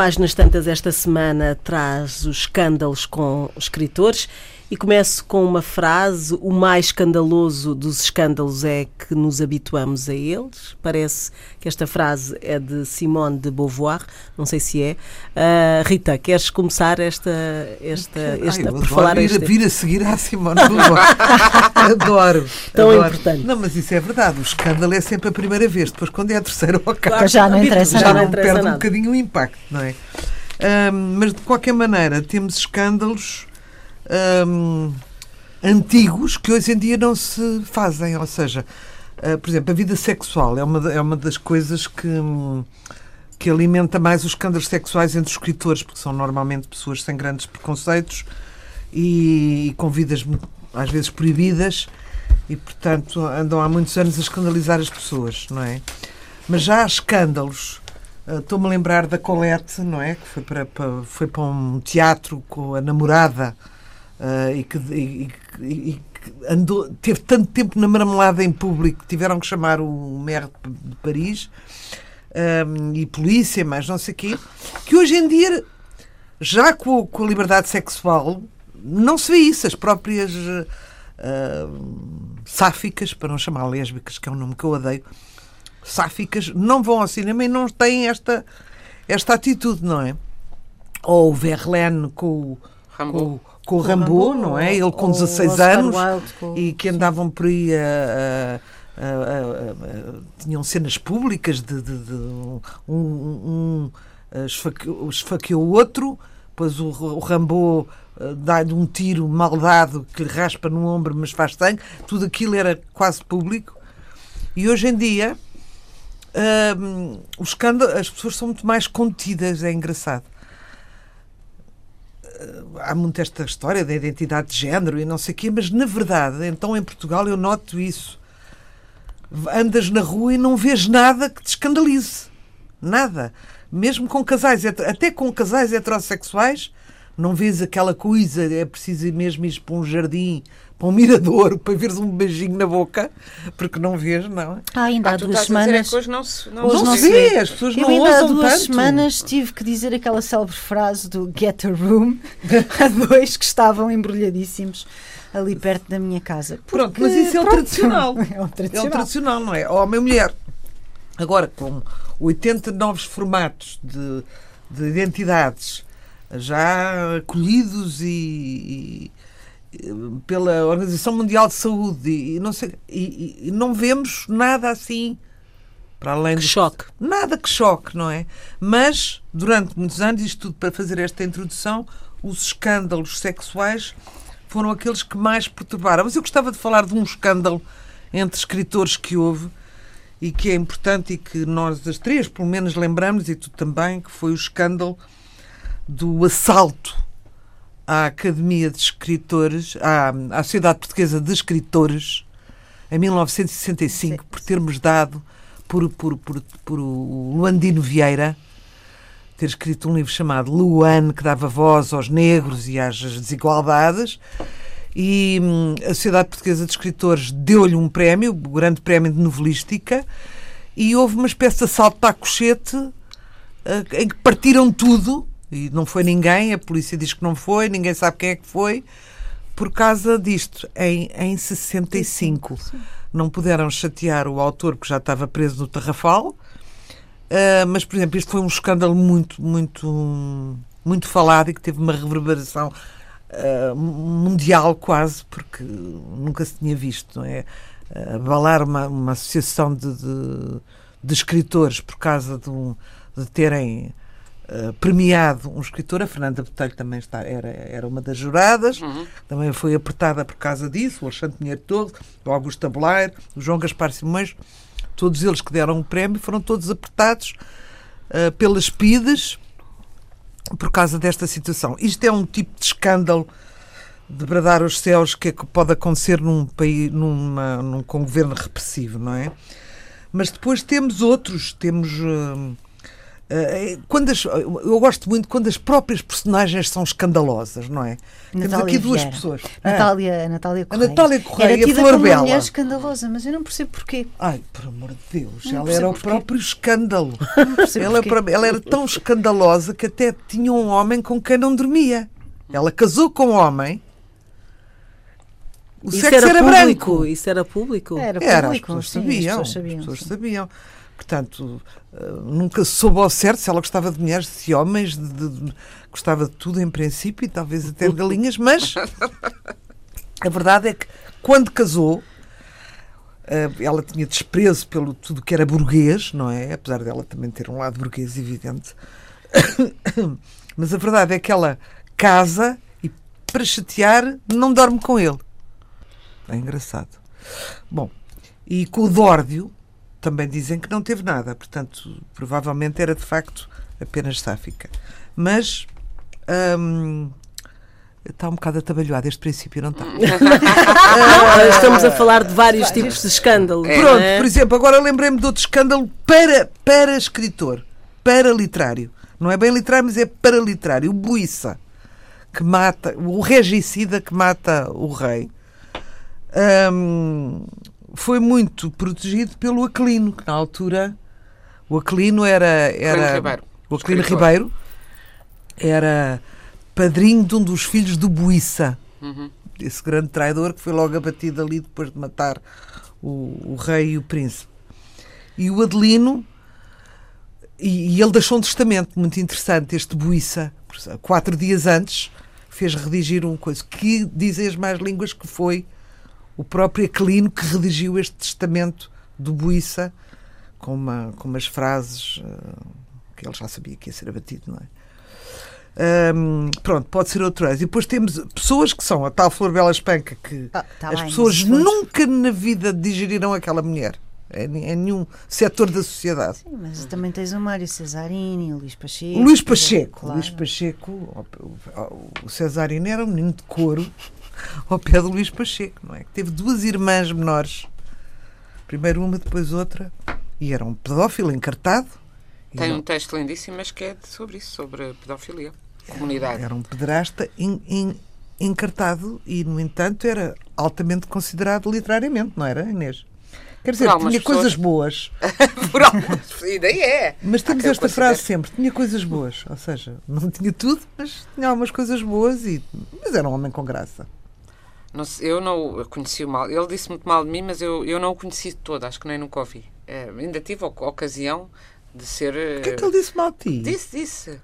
Páginas Tantas esta semana traz os escândalos com escritores e começo com uma frase: O mais escandaloso dos escândalos é que nos habituamos a eles. Parece que esta frase é de Simone de Beauvoir, não sei se é. Uh, Rita, queres começar esta, esta, esta Ai, por falar ir, este... vir a seguir à Simone de Beauvoir. adoro. Tão adoro. importante. Não, mas isso é verdade. O escândalo é sempre a primeira vez. Depois, quando é a terceira ou a quarta, já não interessa já não interessa perde nada. um bocadinho o impacto, não é? Um, mas de qualquer maneira, temos escândalos antigos que hoje em dia não se fazem. Ou seja, uh, por exemplo, a vida sexual é uma, é uma das coisas que, que alimenta mais os escândalos sexuais entre os escritores, porque são normalmente pessoas sem grandes preconceitos e, e com vidas às vezes proibidas e, portanto, andam há muitos anos a escandalizar as pessoas, não é? Mas já há escândalos. Uh, Estou-me a lembrar da Colette, não é? Que foi para, para, foi para um teatro com a namorada uh, e que, e, e, andou, teve tanto tempo na marmelada em público, tiveram que chamar o maire de Paris um, e polícia, mas não sei o quê, que hoje em dia, já com, com, a liberdade sexual, não se vê isso. As próprias uh, sáficas, para não chamar lésbicas, que é um nome que eu odeio, sáficas, não vão ao cinema e não têm esta, esta atitude, não é? Ou o Verlaine com, com, com o Rambo, não é? Ele com 16 anos e que andavam por aí a, a, a, tinham cenas públicas de, de, de um, um esfaqueou, esfaqueou o outro, depois o, o Rambo uh, dá-lhe um tiro mal dado que lhe raspa no ombro, mas faz sangue. Tudo aquilo era quase público. E hoje em dia uh, o escândalo, as pessoas são muito mais contidas, é engraçado há muito esta história da identidade de género e não sei o quê, mas na verdade, então em Portugal eu noto isso. Andas na rua e não vês nada que te escandalize. Nada. Mesmo com casais, até com casais heterossexuais, não vês aquela coisa, é preciso mesmo ir para um jardim, para um mirador, para veres um beijinho na boca, porque não vês, não. Ah, ainda há ah, duas semanas. hoje não se, não, hoje não se vê, as pessoas eu não ainda há duas tanto. semanas tive que dizer aquela célebre frase do Get a Room a dois que estavam embrulhadíssimos ali perto da minha casa. Porque, pronto, mas isso é o pronto, tradicional. É o tradicional. É o tradicional, não é? Homem e mulher. Agora, com 80 novos formatos de, de identidades já acolhidos e, e, pela Organização Mundial de Saúde e não sei e, e, não vemos nada assim para além que de choque. Nada que choque não é? Mas durante muitos anos isto tudo para fazer esta introdução os escândalos sexuais foram aqueles que mais perturbaram. Mas eu gostava de falar de um escândalo entre escritores que houve e que é importante e que nós as três pelo menos lembramos e tu também que foi o escândalo do assalto à Academia de Escritores, à, à Sociedade Portuguesa de Escritores, em 1965, por termos dado por, por, por, por o Luandino Vieira ter escrito um livro chamado Luan, que dava voz aos negros e às desigualdades. E hum, a Sociedade Portuguesa de Escritores deu-lhe um prémio, o Grande Prémio de Novelística, e houve uma espécie de assalto à cochete eh, em que partiram tudo e não foi ninguém, a polícia diz que não foi, ninguém sabe quem é que foi, por causa disto, em, em 65. Sim. Não puderam chatear o autor, que já estava preso no Tarrafal, uh, mas, por exemplo, isto foi um escândalo muito, muito, muito falado e que teve uma reverberação uh, mundial quase, porque nunca se tinha visto, não é? Abalar uma, uma associação de, de, de escritores por causa de, um, de terem eh, premiado um escritor, a Fernanda Botelho também está, era, era uma das juradas, uhum. também foi apertada por causa disso, o Alexandre Pinheiro Torres, o Augusto Tabuleiro, o João Gaspar Simões, todos eles que deram o prémio foram todos apertados uh, pelas PIDES por causa desta situação. Isto é um tipo de escândalo de bradar os céus que, é que pode acontecer num país numa, num, com um governo repressivo, não é? Mas depois temos outros, temos Uh, quando as, eu gosto muito quando as próprias personagens são escandalosas, não é? Natália Temos aqui duas Vieira. pessoas. Natália, a Natália Correia. Natália Correia Era e a tida Flor como Bela. uma mulher escandalosa, mas eu não percebo porquê. Ah, ai, por amor de Deus, Não ela era o porquê. próprio escândalo. Não percebo Ela, porquê. para- ela era tão escandalosa que até tinha um homem com quem não dormia. Ela casou com um homem. O Isso sexo era, era, público. branco. Isso era público. Era Era, as público, pessoas sim, sabiam. as pessoas sabiam. as pessoas sabiam. Portanto, eh, nunca soube ao certo se ela gostava de mulheres, de homens, de, de- de- gostava de tudo em princípio, e talvez até de galinhas, mas a verdade é que quando casou, eh, ela tinha desprezo pelo tudo que era burguês, não é? Apesar dela também ter um lado burguês evidente. Mas a verdade é que ela casa e, para chatear, não dorme com ele. É engraçado. Bom, e com o Dórdio também dizem que não teve nada, portanto, provavelmente era de facto apenas sáfica. Mas hum, está um bocado atabalhoado este princípio, não está? Não, estamos a falar de vários tipos de escândalos. não Pronto, é? por exemplo, agora lembrei-me de outro escândalo para, para escritor, para literário. Não é bem literário, mas é para literário. O Buissa, que mata, o regicida que mata o rei, hum, foi muito protegido pelo Aquilino, que na altura o Aquilino era. era Ribeiro, o Aquilino escritor. Ribeiro era padrinho de um dos filhos do Buissa Uhum. esse grande traidor que foi logo abatido ali depois de matar o, o rei e o príncipe. E o Adelino, e, e ele deixou um testamento muito interessante, este Buissa, quatro dias antes, fez redigir um coisa que dizem as mais línguas que foi o próprio Aquilino que redigiu este testamento do Buissa com, uma, com umas frases eh, que ele já sabia que ia ser abatido, não é? Hum, pronto, pode ser outro. E depois temos pessoas que são a tal Flor Bela Espanca que Ah, tá as bem, pessoas nunca na vida digeriram aquela mulher em, em nenhum setor da sociedade. Sim, mas também tens o Mário Cesarini, o Luís Pacheco. O Luís Pacheco, claro. Luís Pacheco, o, o, o Cesarino era um menino de couro ao pé do Luís Pacheco, não é? Que teve duas irmãs menores, primeiro uma, depois outra, e era um pedófilo encartado. Tem não- um texto lindíssimo, mas que é sobre isso, sobre a pedofilia. Comunidade. Era um pederasta en- en- encartado e, no entanto, era altamente considerado literariamente, não era, Inês? Quer dizer, tinha pessoas. coisas boas, Por algumas. E daí é. mas temos esta o frase sempre: tinha coisas boas. Ou seja, não tinha tudo, mas tinha algumas coisas boas, e, mas era um homem com graça. Não sei, eu não o conheci o mal. Ele disse muito mal de mim, mas eu, eu não o conheci todo, acho que nem nunca ouvi. É, ainda tive a ocasião de ser. O que é que ele disse mal de ti? Disse, disse.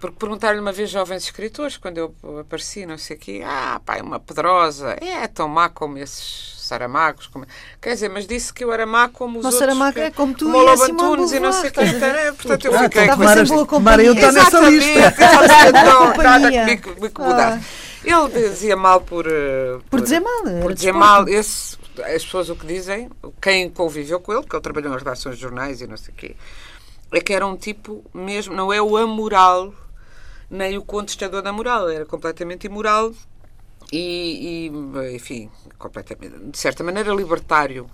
Porque perguntaram-lhe uma vez jovens escritores, quando eu apareci, não sei o quê, ah, pá, é uma pedrosa, é tão má como esses saramagos. Como... Quer dizer, mas disse que eu era má como os Mas outros. Saramago que- é como tu como e a Lobo Simone Antunes e não sei o que. Ver? Portanto, eu Ah, fiquei então boa tomara eu estar nessa lista. Exatamente, não, Companhia. nada que me, me incomodasse. Ele dizia mal por. eh, Por dizer mal, Por dizer desporto. mal. Esse, as pessoas o que dizem, quem conviveu com ele, porque ele trabalhou nas redações de jornais e não sei o quê, é que era um tipo mesmo. Não é o amoral, nem o contestador da moral. Era completamente imoral e, e, enfim, completamente, de certa maneira, libertário.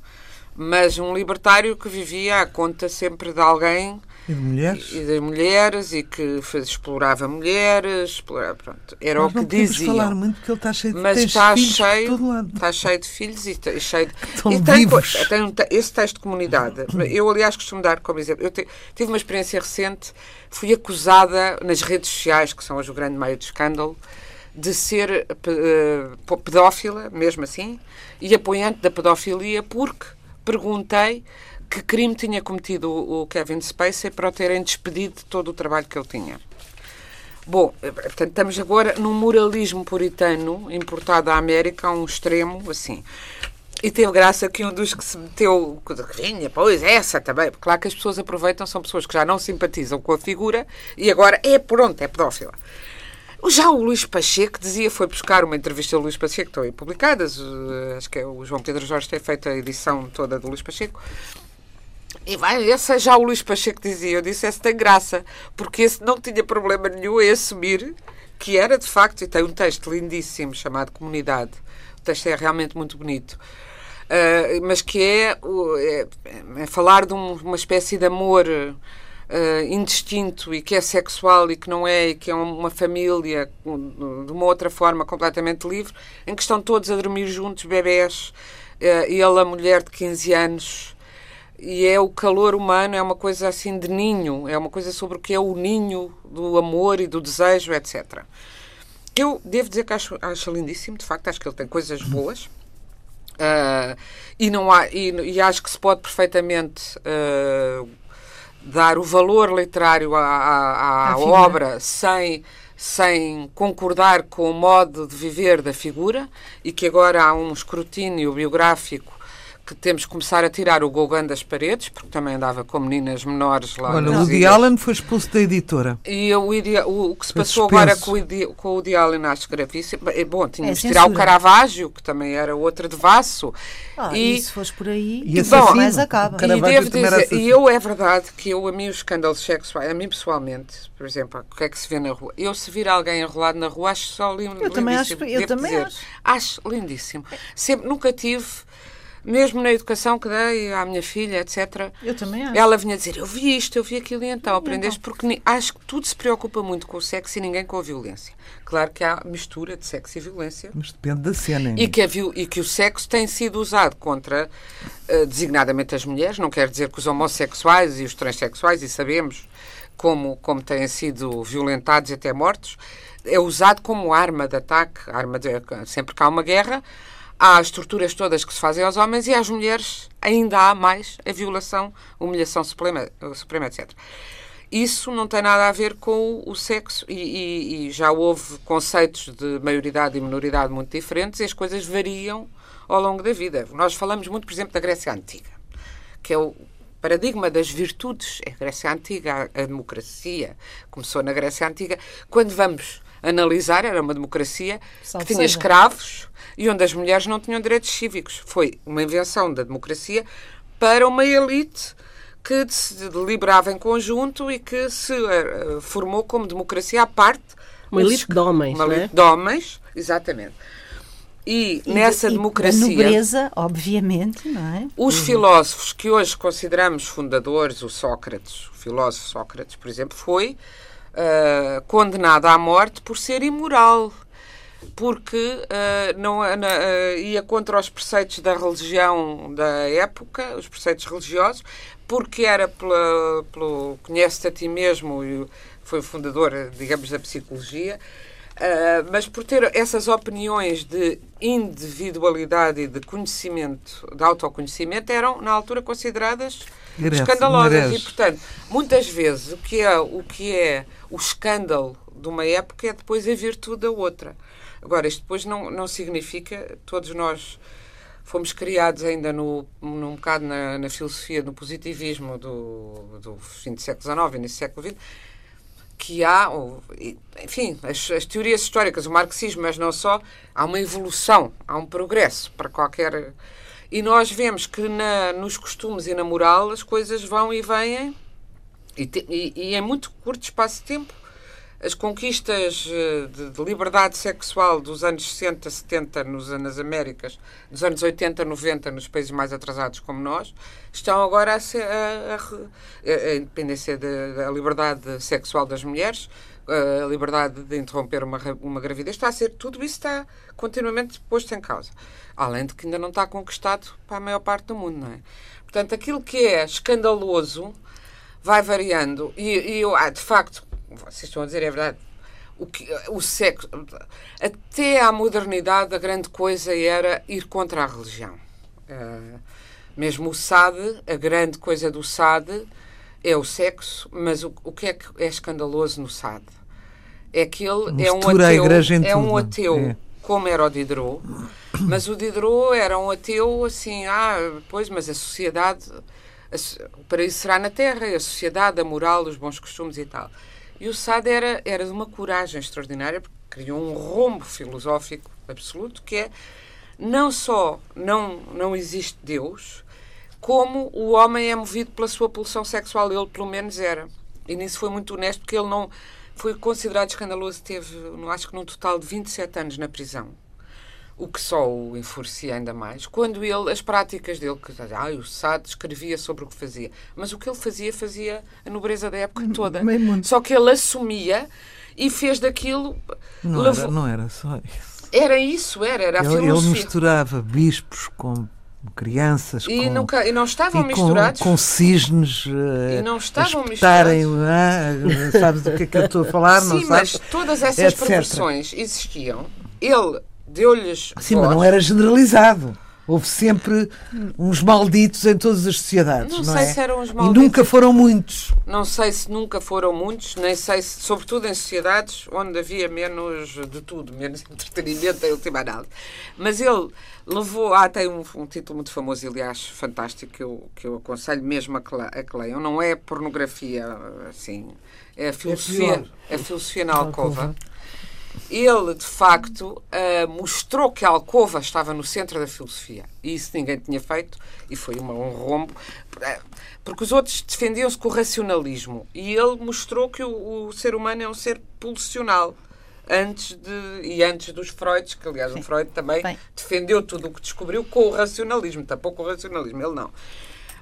Mas um libertário que vivia à conta sempre de alguém E de mulheres? e das mulheres e que fez, explorava mulheres, explorava, pronto, era Nós o que diziam. falar muito porque ele está cheio de Mas está cheio, está cheio de filhos e, te- cheio de, Estão e tem, tem um te- esse texto de comunidade. Eu, aliás, costumo dar como exemplo. Eu te- tive uma experiência recente, fui acusada nas redes sociais, que são hoje o grande meio de escândalo, de ser eh, pedófila, mesmo assim, e apoiante da pedofilia, porque perguntei que crime tinha cometido o Kevin Spacey para o terem despedido de todo o trabalho que ele tinha. Bom, eh, portanto, estamos agora num moralismo puritano importado à América a um extremo, assim. E teve graça que um dos que se meteu, que vinha, pois, essa também. Claro que as pessoas aproveitam, são pessoas que já não simpatizam com a figura e agora é pronto, é pedófila. Já o Luís Pacheco dizia, foi buscar uma entrevista do Luís Pacheco, estão aí publicadas, acho que é o João Pedro Jorge tem feito a edição toda do Luís Pacheco, e vai, esse é já o Luís Pacheco dizia, eu disse, esse tem graça, porque esse não tinha problema nenhum em assumir que era de facto, e tem um texto lindíssimo chamado Comunidade, o texto é realmente muito bonito, ah, mas que é, é- é falar de um- uma espécie de amor uh, indistinto e que é sexual e que não é, e que é uma família de uma outra forma completamente livre, em que estão todos a dormir juntos, bebés, uh, ele, a mulher de 15 anos. E é o calor humano, é uma coisa assim de ninho, é uma coisa sobre o que é o ninho do amor e do desejo, etc. Eu devo dizer que acho, acho lindíssimo, de facto, acho que ele tem coisas boas. Uh, e, não há, e, e, acho que se pode perfeitamente uh, dar o valor literário à, à, à obra sem, sem concordar com o modo de viver da figura e que agora há um escrutínio biográfico que temos que começar a tirar o Gauguin das paredes, porque também andava com meninas menores lá. Olha, o Woody Allen foi expulso da editora. E o, o, o que se foi passou suspenso. agora com o, Woody, com o Woody Allen acho gravíssimo. É, bom, tínhamos é, de tirar o Caravaggio, que também era outra de Vasso. Ah, e, e se fores por aí, e bom, mais acaba. E devo dizer, e eu é verdade que eu, a mim, os escândalos sexuais, a mim pessoalmente, por exemplo, o que é que se vê na rua? Eu, se vir alguém enrolado na rua, acho só lindo. Eu também acho, eu também dizer. acho. Acho lindíssimo. Sempre, nunca tive mesmo na educação que dei à minha filha, etc. Eu também acho. Ela vinha dizer: Eu vi isto, eu vi aquilo e então aprendeste, então. porque acho que tudo se preocupa muito com o sexo e ninguém com a violência. Claro que há mistura de sexo e violência. Mas depende da cena. E que, a, e que o sexo tem sido usado contra, uh, designadamente, as mulheres. Não quer dizer que os homossexuais e os transexuais, e sabemos como, como têm sido violentados e até mortos, é usado como arma de ataque, arma de, sempre que há uma guerra há as estruturas todas que se fazem aos homens e às mulheres ainda há mais a violação, humilhação suprema, suprema etc. Isso não tem nada a ver com o sexo e, e, e, já houve conceitos de maioridade e minoridade muito diferentes e as coisas variam ao longo da vida. Nós falamos muito, por exemplo, da Grécia Antiga, que é o paradigma das virtudes. É a Grécia Antiga, a democracia começou na Grécia Antiga. Quando vamos analisar, era uma democracia Salve que tinha seja. escravos, e onde as mulheres não tinham direitos cívicos. Foi uma invenção da democracia para uma elite que se deliberava em conjunto e que se uh, formou como democracia à parte. Uma elite de homens, Uma elite é? de homens, exatamente. E, e nessa de, democracia. E nobreza, obviamente, não é? Os uhum. filósofos que hoje consideramos fundadores, o Sócrates, o filósofo Sócrates, por exemplo, foi uh, condenado à morte por ser imoral porque uh, não, uh, ia contra os preceitos da religião da época, os preceitos religiosos, porque era pelo conhece-te a ti mesmo foi fundador, digamos, da psicologia, uh, mas por ter essas opiniões de individualidade e de conhecimento, de autoconhecimento, eram na altura consideradas escandalosas e, portanto, muitas vezes o que é o que é o escândalo de uma época é depois a virtude da outra. Agora, isto depois não, não significa, todos nós fomos criados ainda no, num bocado na, na filosofia do positivismo do, do fim do século XIX início do século XX, que há, enfim, as, as, teorias históricas, o marxismo, mas não só, há uma evolução, há um progresso para qualquer. E nós vemos que na, nos costumes e na moral as coisas vão e vêm, e, te, e, e em muito curto espaço de tempo as conquistas eh, de, de, liberdade sexual dos anos 60, 70 nos, nas Américas, dos anos 80, 90 nos países mais atrasados como nós, estão agora a ser a, a, a independência da liberdade sexual das mulheres, a liberdade de interromper uma, uma gravidez, está a ser, tudo isso está continuamente posto em causa. Além de que ainda não está conquistado para a maior parte do mundo, não é? Portanto, aquilo que é escandaloso vai variando. E, e eu, ah, de facto, vocês estão a dizer, é verdade. O, que, o sexo. Até à modernidade, a grande coisa era ir contra a religião. Uh, mesmo o SAD, a grande coisa do SAD é o sexo, mas o, o que é que é escandaloso no SAD? É que ele é um ateu, é um ateu é. como era o Diderot, mas o Diderot era um ateu assim, ah, pois, mas a sociedade, a, o paraíso será na Terra, a sociedade, a moral, os bons costumes e tal. E o Sade era, era de uma coragem extraordinária, porque criou um rombo filosófico absoluto, que é não só não, não existe Deus, como o homem é movido pela sua pulsão sexual. Ele, pelo menos, era. E nisso foi muito honesto, porque ele não foi considerado escandaloso. Teve, acho que, num total de 27 anos na prisão. O que só o enfurecia ainda mais, quando ele, as práticas dele, que ah, o Sade escrevia sobre o que fazia, mas o que ele fazia, fazia a nobreza da época toda. Meio mundo. Só que ele assumia e fez daquilo. Não, levou- era, não era só isso. Era isso, era, era a Ele, ele filosofia. misturava bispos com crianças, E, com, nunca, e não estavam e com, misturados. com cisnes eh, E não estavam a espetarem, misturados. ah, sabes do que é que eu estou a falar? não Sim, mas sabes? todas essas etc. perversões existiam. Ele deu-lhes. Sim, mas não era generalizado. Houve sempre uns malditos em todas as sociedades, Não não, sei é? se eram uns E malditos. nunca foram muitos. Não sei se nunca foram muitos, nem sei se, sobretudo em sociedades onde havia menos de tudo, menos entretenimento em última análise. Mas ele levou. Ah, tem um, um título muito famoso, aliás, fantástico, que eu, que eu aconselho mesmo a que, a que leiam. Não é pornografia, assim, é a filosofia, pior. é a filosofia na alcova. Ele, de facto, ah, mostrou que a alcova estava no centro da filosofia. E isso ninguém tinha feito, e foi uma- um rombo. Ah, Porque os outros defendiam-se com o racionalismo. E ele mostrou que o, o ser humano é um ser pulsional. Antes de, e antes dos Freuds, que aliás o Freud também Bem. defendeu tudo o que descobriu com o racionalismo, tapou com o racionalismo, ele não.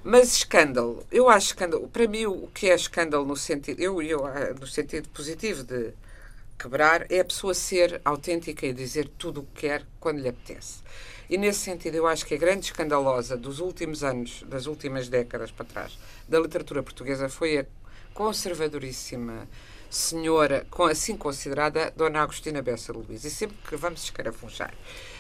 Mas escândalo, eu acho escândalo, para mim o que é escândalo no sentido, eu, eu ah, no sentido positivo de quebrar é a pessoa ser autêntica e dizer tudo o que quer quando lhe apetece. E nesse sentido eu acho que a grande escandalosa dos últimos anos, das últimas décadas para trás, da literatura portuguesa foi a conservadoríssima senhora, assim considerada, Dona Agostina Bessa Luís. E sempre que vamos escarafunchar.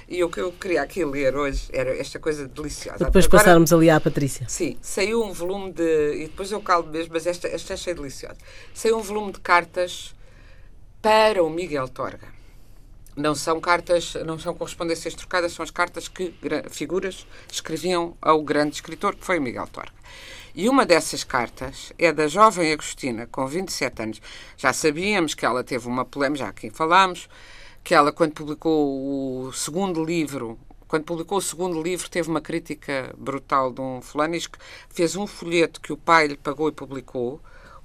E o que eu queria aqui ler hoje era esta coisa deliciosa. Para depois Agora- passarmos ali à Patrícia. Sim, saiu um volume de. E depois eu caldo mesmo, mas esta, esta achei deliciosa. Saiu um volume de cartas para o Miguel Torga. Não são cartas, não são correspondências trocadas, são as cartas que figuras escreviam ao grande escritor, que foi o Miguel Torga. E uma dessas cartas é da jovem Agostina, com 27 anos. Já sabíamos que ela teve uma polémica, já aqui falámos, que ela, quando publicou o segundo livro, quando publicou o segundo livro, teve uma crítica brutal de um fulano, diz que fez um folheto que o pai lhe pagou e publicou,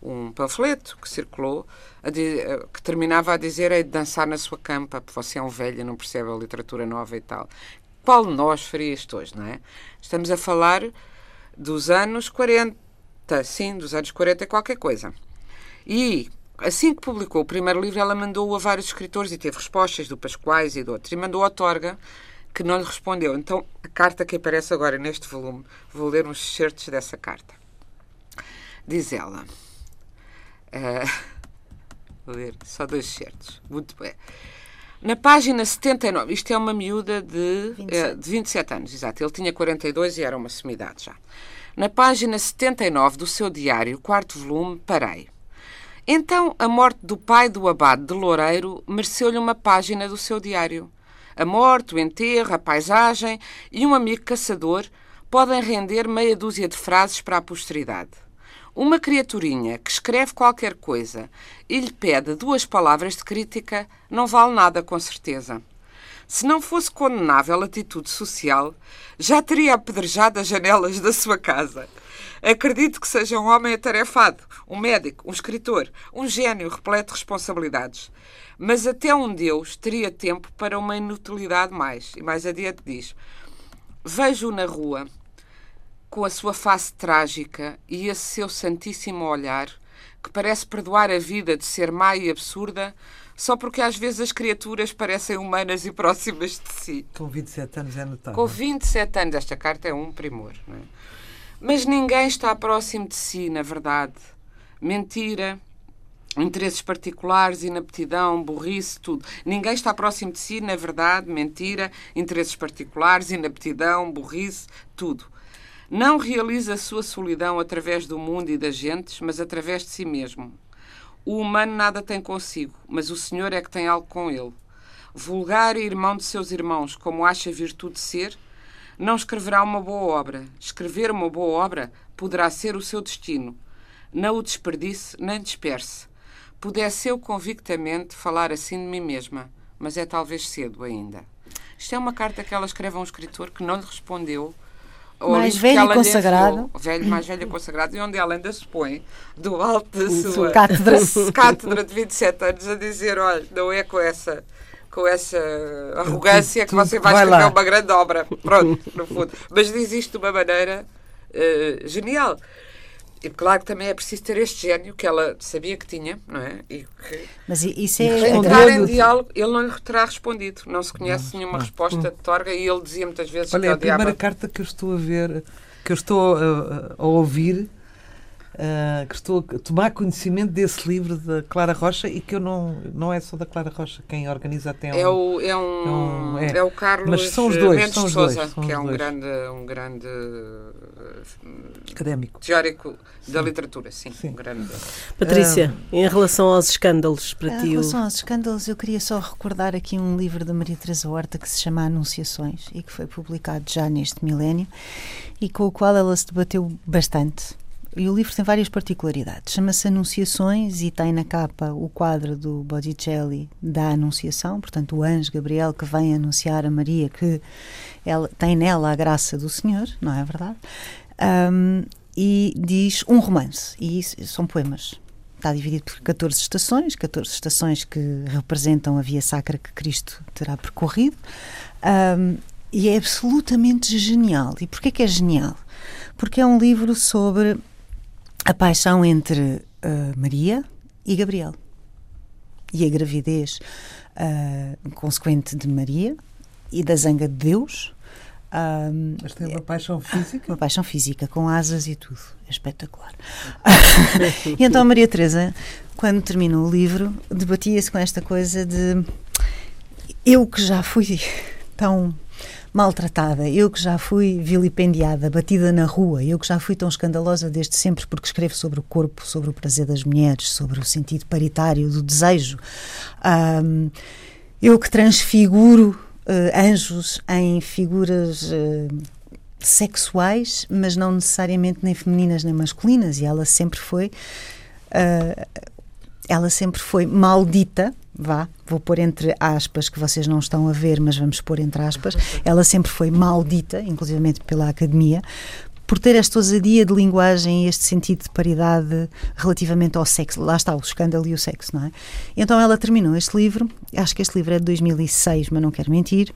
um panfleto que circulou, a eh, que terminava a dizer é de dançar na sua campa, porque você é um velho e não percebe a literatura nova e tal. Qual nós faria isto hoje, não é? Estamos a falar dos anos 40, sim, dos anos 40 e qualquer coisa. E assim que publicou o primeiro livro, ela mandou-o a vários escritores e teve respostas do Pascoais e de outros. E mandou ao Torga, que não lhe respondeu. Então, a carta que aparece agora neste volume, vou ler uns certos dessa carta. Diz ela. Vou ler só dois certos. Muito bem. Na página 79, isto é uma miúda de 27. eh, de 27 anos, exato. Ele tinha 42 e era uma semidade já. Na página 79 do seu diário, quarto volume, parei. Então, a morte do pai do abade de Loureiro mereceu-lhe uma página do seu diário. A morte, o enterro, a paisagem e um amigo caçador podem render meia dúzia de frases para a posteridade. Uma criaturinha que escreve qualquer coisa e lhe pede duas palavras de crítica não vale nada, com certeza. Se não fosse condenável atitude social, já teria apedrejado as janelas da sua casa. Acredito que seja um homem atarefado, um médico, um escritor, um gênio repleto de responsabilidades. Mas até um Deus teria tempo para uma inutilidade mais. E mais adiante diz: Vejo-o na rua, com a sua face trágica e esse seu santíssimo olhar, que parece perdoar a vida de ser má e absurda, só porque às vezes as criaturas parecem humanas e próximas de si. Com 27 anos é notável. Com 27 anos, esta carta é um primor. É? Mas ninguém está próximo de si, na verdade. Mentira, interesses particulares, inaptidão, burrice, tudo. Ninguém está próximo de si, na verdade, mentira, interesses particulares, inaptidão, burrice, tudo. Não realiza a sua solidão através do mundo e das gentes, mas através de si mesmo. O humano nada tem consigo, mas o Senhor é que tem algo com ele. Vulgar e irmão de seus irmãos, como acha virtude ser, não escreverá uma boa obra. Escrever uma boa obra poderá ser o seu destino. Não o desperdice nem disperse. Pudesse eu convictamente falar assim de mim mesma, mas é talvez cedo ainda. Isto é uma carta que ela escreve a um escritor que não lhe respondeu. Mais velho e consagrado. enviou. Velho, mais velho e consagrado, e onde ela ainda se põe do alto da sua Cátedra. cátedra de 27 anos a dizer: olha, não é com essa, com essa arrogância que você vai, vai escrever lá. uma grande obra. Pronto, no fundo. Mas diz isto de uma maneira eh, genial. E claro que também é preciso ter este gênio que ela sabia que tinha, não é? E que Mas isso é. entrar em diálogo, ele não lhe terá respondido. Não se conhece nenhuma resposta de Torga e ele dizia muitas vezes Olha, que é a primeira carta que eu estou a ver, que eu estou a, a ouvir, ah, que estou a tomar conhecimento desse livro da Clara Rocha e que eu não, não é só da Clara Rocha, quem organiza até um, É o, é, um, um- é. é. o Carlos Mas são os dois, Mendes são de os dois, Sousa, são que os é um dois. grande, um grande académico. teórico da literatura, sim. Sim. Um grande... Patrícia, em relação aos escândalos, para Em ti, o- relação aos escândalos, eu queria só recordar aqui um livro da Maria Teresa Horta que se chama Anunciações e que foi publicado já neste milénio e com o qual ela se debateu bastante. E o livro tem várias particularidades. Chama-se Anunciações e tem na capa o quadro do Botticelli da Anunciação, portanto, o anjo Gabriel que vem anunciar a Maria que ela tem nela a graça do Senhor, não é verdade? Ahm, e diz um romance, e são poemas. Está dividido por 14 estações, 14 estações que representam a via sacra que Cristo terá percorrido. Ahm, e é absolutamente genial. E porquê que é genial? Porque é um livro sobre a paixão entre ah, Maria e Gabriel. E a gravidez ah, consequente de Maria e da zanga de Deus. Ahm, Mas tem uma paixão física. uma paixão física, com asas e tudo. É espetacular. e então a Maria Teresa, quando terminou o livro, debatia-se com esta coisa de eu que já fui tão maltratada, eu que já fui vilipendiada, batida na rua, eu que já fui tão escandalosa desde sempre porque escrevo sobre o corpo, sobre o prazer das mulheres, sobre o sentido paritário do desejo. Ahm, eu que transfiguro eh, anjos em figuras eh, sexuais, mas não necessariamente nem femininas nem masculinas, e ela sempre foi ah, ela sempre foi maldita, vá, vou pôr entre aspas que vocês não estão a ver, mas vamos pôr entre aspas, ela sempre foi maldita, inclusivamente pela academia, por ter esta ousadia de linguagem e este sentido de paridade relativamente ao sexo. Lá está o escândalo e o sexo, não é? Então ela terminou este livro, acho que este livro é de 2006, mas não quero mentir,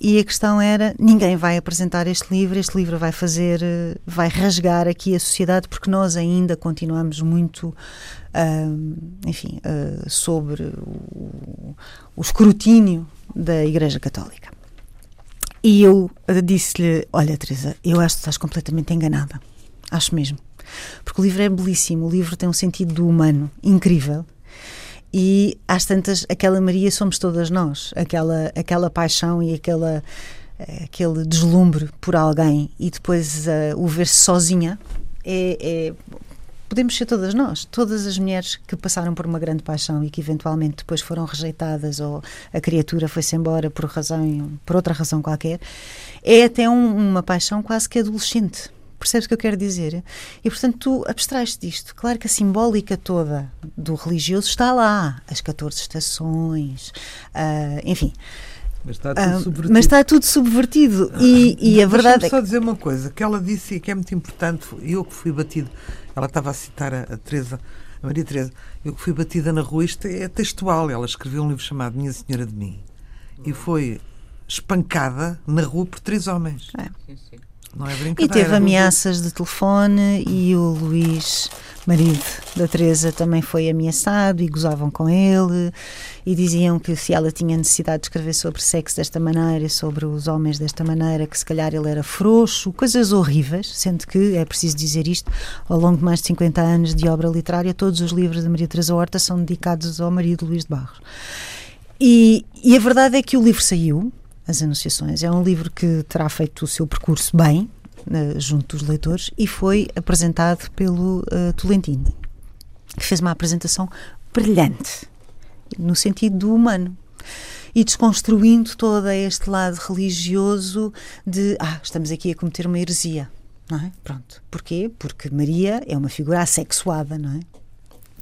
e a questão era: ninguém vai apresentar este livro, este livro vai fazer, vai rasgar aqui a sociedade, porque nós ainda continuamos muito, ah, enfim, ah, sobre o, o escrutínio da Igreja Católica. E eu disse-lhe: Olha, Teresa, eu acho que estás completamente enganada. Acho mesmo. Porque o livro é belíssimo, o livro tem um sentido do humano incrível. E às tantas, aquela Maria somos todas nós, aquela, aquela paixão e aquela, eh, aquele deslumbre por alguém. E depois eh, o ver-se sozinha é, é- podemos ser todas nós, todas as mulheres que passaram por uma grande paixão e que eventualmente depois foram rejeitadas ou a criatura foi-se embora por razão, por outra razão qualquer, é até um- uma paixão quase que adolescente. Percebes o que eu quero dizer? E portanto tu abstrais disto. Claro que a simbólica toda do religioso está lá, as 14 estações, ah, enfim. Mas está tudo Ah, subvertido. mas está tudo subvertido. E, e a verdade é só dizer uma coisa que ela disse e que é muito importante. Eu que fui batido, ela estava a citar a, a Teresa, a Maria Teresa, eu que fui batida na rua, isto é textual. Ela escreveu um livro chamado Minha Senhora de Mim e foi espancada na rua por três homens. Sim, sim. Não é E brincadeira. teve ameaças de telefone e o Luís, marido da Teresa, também foi ameaçado e gozavam com ele e diziam que se ela tinha necessidade de escrever sobre sexo desta maneira e sobre os homens desta maneira, que se calhar ele era frouxo, coisas horríveis, sendo que, é preciso dizer isto, ao longo de mais de 50 anos de obra literária, todos os livros da Maria Teresa Horta são dedicados ao marido Luís de Barros. E, e a verdade é que o livro saiu, As Anunciações, é um livro que terá feito o seu percurso bem, eh, junto dos leitores, e foi apresentado pelo eh, Tolentino, que fez uma apresentação brilhante, no sentido do humano. E desconstruindo todo este lado religioso de, ah, estamos aqui a cometer uma heresia, não é? Pronto. Porquê? Porque Maria é uma figura assexuada, não é?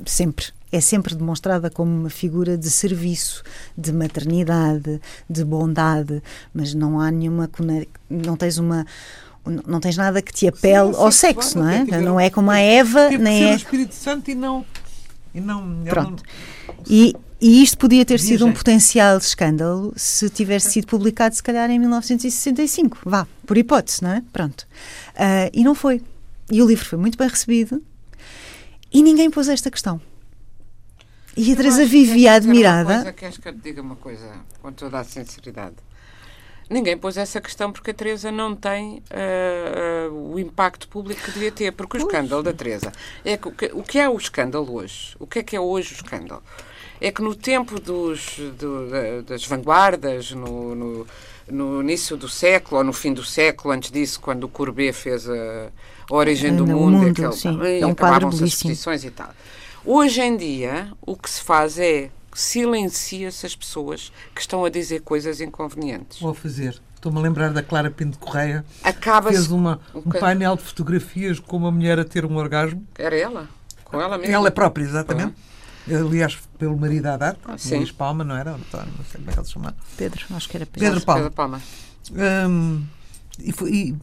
sempre é sempre demonstrada como uma figura de serviço, de maternidade, de bondade, mas não há nenhuma não tens uma não tens nada que te apele Sim, ao sim, sexo, claro, não é? tiver- Não é como a Eva, que nem é o Espírito Santo e não. E não Pronto. E, e isto podia ter sido um potencial escândalo se tivesse sido publicado, se calhar, em 1965. Vá, por hipótese, não é? Pronto. Ah, e não foi. E o livro foi muito bem recebido e ninguém pôs esta questão. E a Teresa vivia admirada. coisa, Queres que eu te diga uma coisa com toda a sinceridade? Ninguém pôs essa questão porque a Teresa não tem ah, ah, o impacto público que devia ter. Porque o escândalo da Teresa é que o, que é o escândalo hoje? O que é que é hoje o escândalo? É que no tempo dos, do- da- das vanguardas, no, no, no início do século, ou no fim do século, antes disso, quando o Courbet fez a, a origem do No mundo, Mundo, aquele, sim. e É um quadro belíssimo. e tal. Hoje em dia, o que se faz é silencia-se as pessoas que estão a dizer coisas inconvenientes. Vou fazer. Estou-me a lembrar da Clara Pinto Correia. Acaba-se. Fez uma, um um painel de fotografias com uma mulher a ter um orgasmo. Era ela? Com ela mesma? Ela própria, exatamente. Aliás, pelo marido à data, Ah, sim. Luís Palma, não era? António, não sei como é que ele se chama. Pedro, acho que era Pedro. Pedro Palma. Pedro Palma. Hum, e foi, e,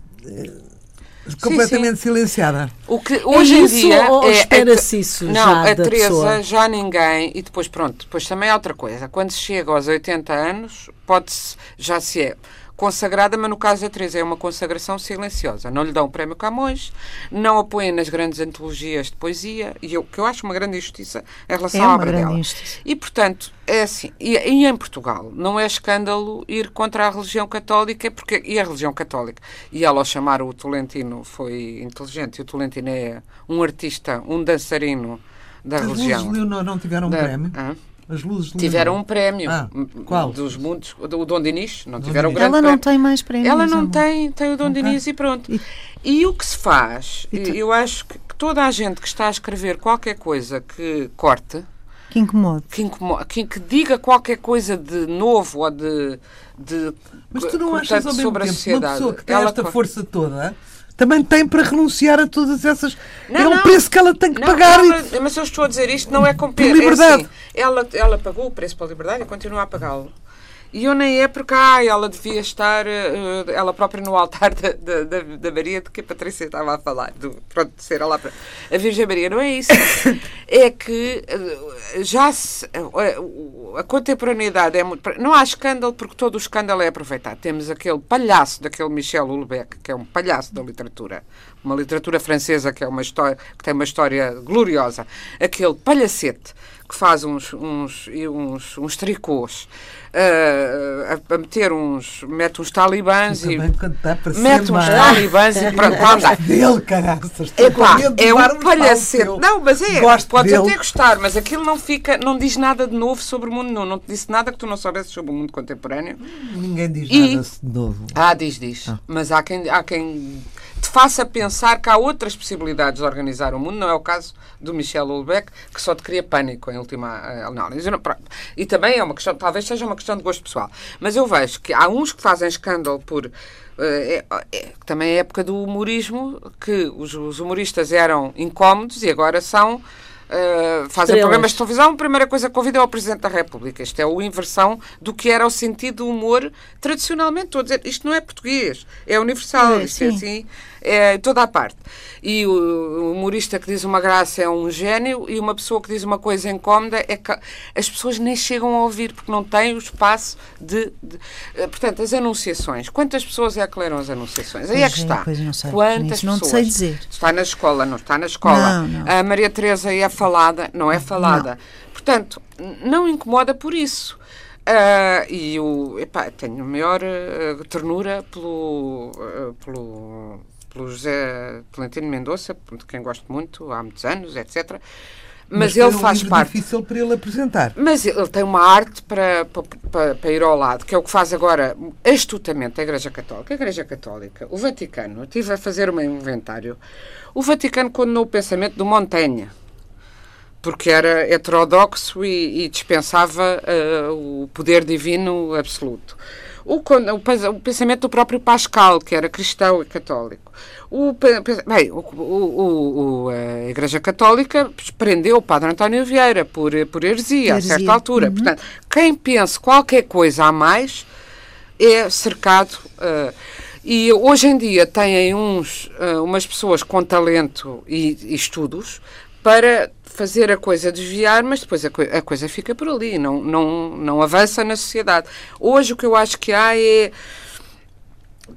completamente silenciada. O que hoje é em dia ou é- espera-se é- isso Não, já a da Teresa pessoa? já ninguém e depois pronto, depois também há outra coisa. Quando se chega aos 80 anos, pode-se já se é consagrada, mas no caso da Teresa é uma consagração silenciosa. Não lhe dão o prémio Camões, não apoiam nas grandes antologias de poesia, e eu, que eu acho uma grande injustiça em relação É à uma obra grande dela. injustiça. E, portanto, é assim. E, e em Portugal não é escândalo ir contra a religião católica, porque, e a religião católica. E ela, ao chamar o Tolentino, foi inteligente. E o Tolentino é um artista, um dançarino da As religião. Leonor não tiveram um Da- prémio? Hã? As luzes de Tiveram um prémio. Ah, qual? Dos mundos. O Dom Dinis. Não Dom tiveram o Dinis. grande Ela não prémio. tem mais prémios. Ela não amor. tem, tem o Dom tem. Dinis e pronto. E- E o que se faz, E tu- eu acho que que toda a gente que está a escrever qualquer coisa que corte, Que incomode. que, incomo- que, que diga qualquer coisa de novo ou de. de Mas tu não achas ao mesmo sobre a tempo que uma pessoa que tem Ela esta força toda também tem para renunciar a todas essas. Não, é um não. preço que ela tem que Não, pagar. ela- mas eu estou a dizer isto não é com Por liberdade. É assim, ela, ela pagou o preço pela liberdade e continua a pagá-lo. E eu nem é porque ah, ela devia estar, eh, ela própria, no altar da, da, da, Maria, de que a Patrícia estava a falar, do, pronto, de ser ela própria. A Virgem Maria, não é isso. É que eh, já se, eh, a contemporaneidade é muito. Não há escândalo, porque todo o escândalo é aproveitado. Temos aquele palhaço daquele Michel Houellebecq, que é um palhaço da literatura, uma literatura francesa que, é uma história, que tem uma história gloriosa. Aquele palhacete que faz uns, uns, uns, uns tricôs, eh, a, a meter uns. mete uns talibãs e. Mete uns talibãs e pronto, para andar. Dele, caraças. Epá, é um palhacete. Não, mas é. Gosto Podes dele. até gostar, mas aquilo não fica, não diz nada de novo sobre o mundo, não. Não te disse nada que tu não soubesses sobre o mundo contemporâneo. Ninguém diz E- nada de novo. Ah, diz, diz. Mas há quem, há quem te faça pensar que há outras possibilidades de organizar o mundo. Não é o caso do Michel Houellebecq, que só te cria pânico em última eh, análise. E também é uma questão, talvez seja uma questão de gosto pessoal. Mas eu vejo que há uns que fazem escândalo por. eh, é- é- também é época do humorismo, que os, os humoristas eram incómodos e agora são. eh, fazem Estrelas. programas de televisão, a primeira coisa que convida é o Presidente da República. Isto é a inversão do que era o sentido do humor tradicionalmente. Estou a dizer, isto não é português, é universal, É, isto é sim. assim, é toda a parte. E o, humorista que diz uma graça é um gênio e uma pessoa que diz uma coisa incómoda é que as pessoas nem chegam a ouvir porque não têm o espaço de. de- eh, portanto, as anunciações. Quantas pessoas é que leram as anunciações? Aí é que é, está. pois não sei. Quantas não pessoas? sei dizer. Está na escola, não está na escola. Não, não. A Maria Teresa é falada, não é falada. Portanto, n- não incomoda por isso. Ah, e o, epá, tenho maior ah, ternura pelo, ah, pelo, pelo José Tolentino Mendonça, de quem gosto muito, há muitos anos, etc. Mas, foi ele um faz parte. difícil para ele apresentar. Mas ele tem uma arte para, para, para- ir ao lado, que é o que faz agora astutamente a Igreja Católica. A Igreja Católica, o Vaticano, estive a fazer um inventário. O Vaticano condenou o pensamento do Montaigne, porque era heterodoxo e, e dispensava eh, o poder divino absoluto. O, o pens- o pensamento do próprio Pascal, que era cristão e católico. O, bem, o, o- a Igreja Católica prendeu o Padre António Vieira por, por heresia, a Heresia. certa altura. Uhum. Portanto, quem pense qualquer coisa a mais é cercado. eh, e hoje em dia têm uns, eh, umas pessoas com talento e, e estudos para fazer a coisa desviar, mas depois a, co a, coisa fica por ali, não, não, não avança na sociedade. Hoje o que eu acho que há é.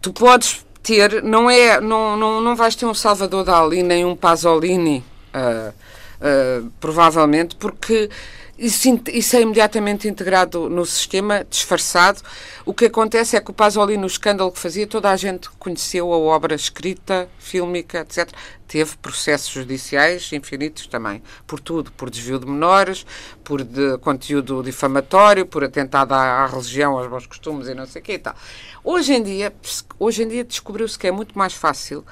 Tu podes ter, não é, não, não, não vais ter um Salvador Dali nem um Pasolini, uh, uh, provavelmente, porque isso, isso, é imediatamente integrado no sistema, disfarçado. O que acontece é que o Pasolini, no escândalo que fazia, toda a gente conheceu a obra escrita, fílmica, etc. Teve processos judiciais infinitos também, por tudo, por desvio de menores, por de, conteúdo difamatório, por atentado à, à, religião, aos bons costumes e não sei o que e tal. Hoje em dia, hoje em dia descobriu-se que é muito mais fácil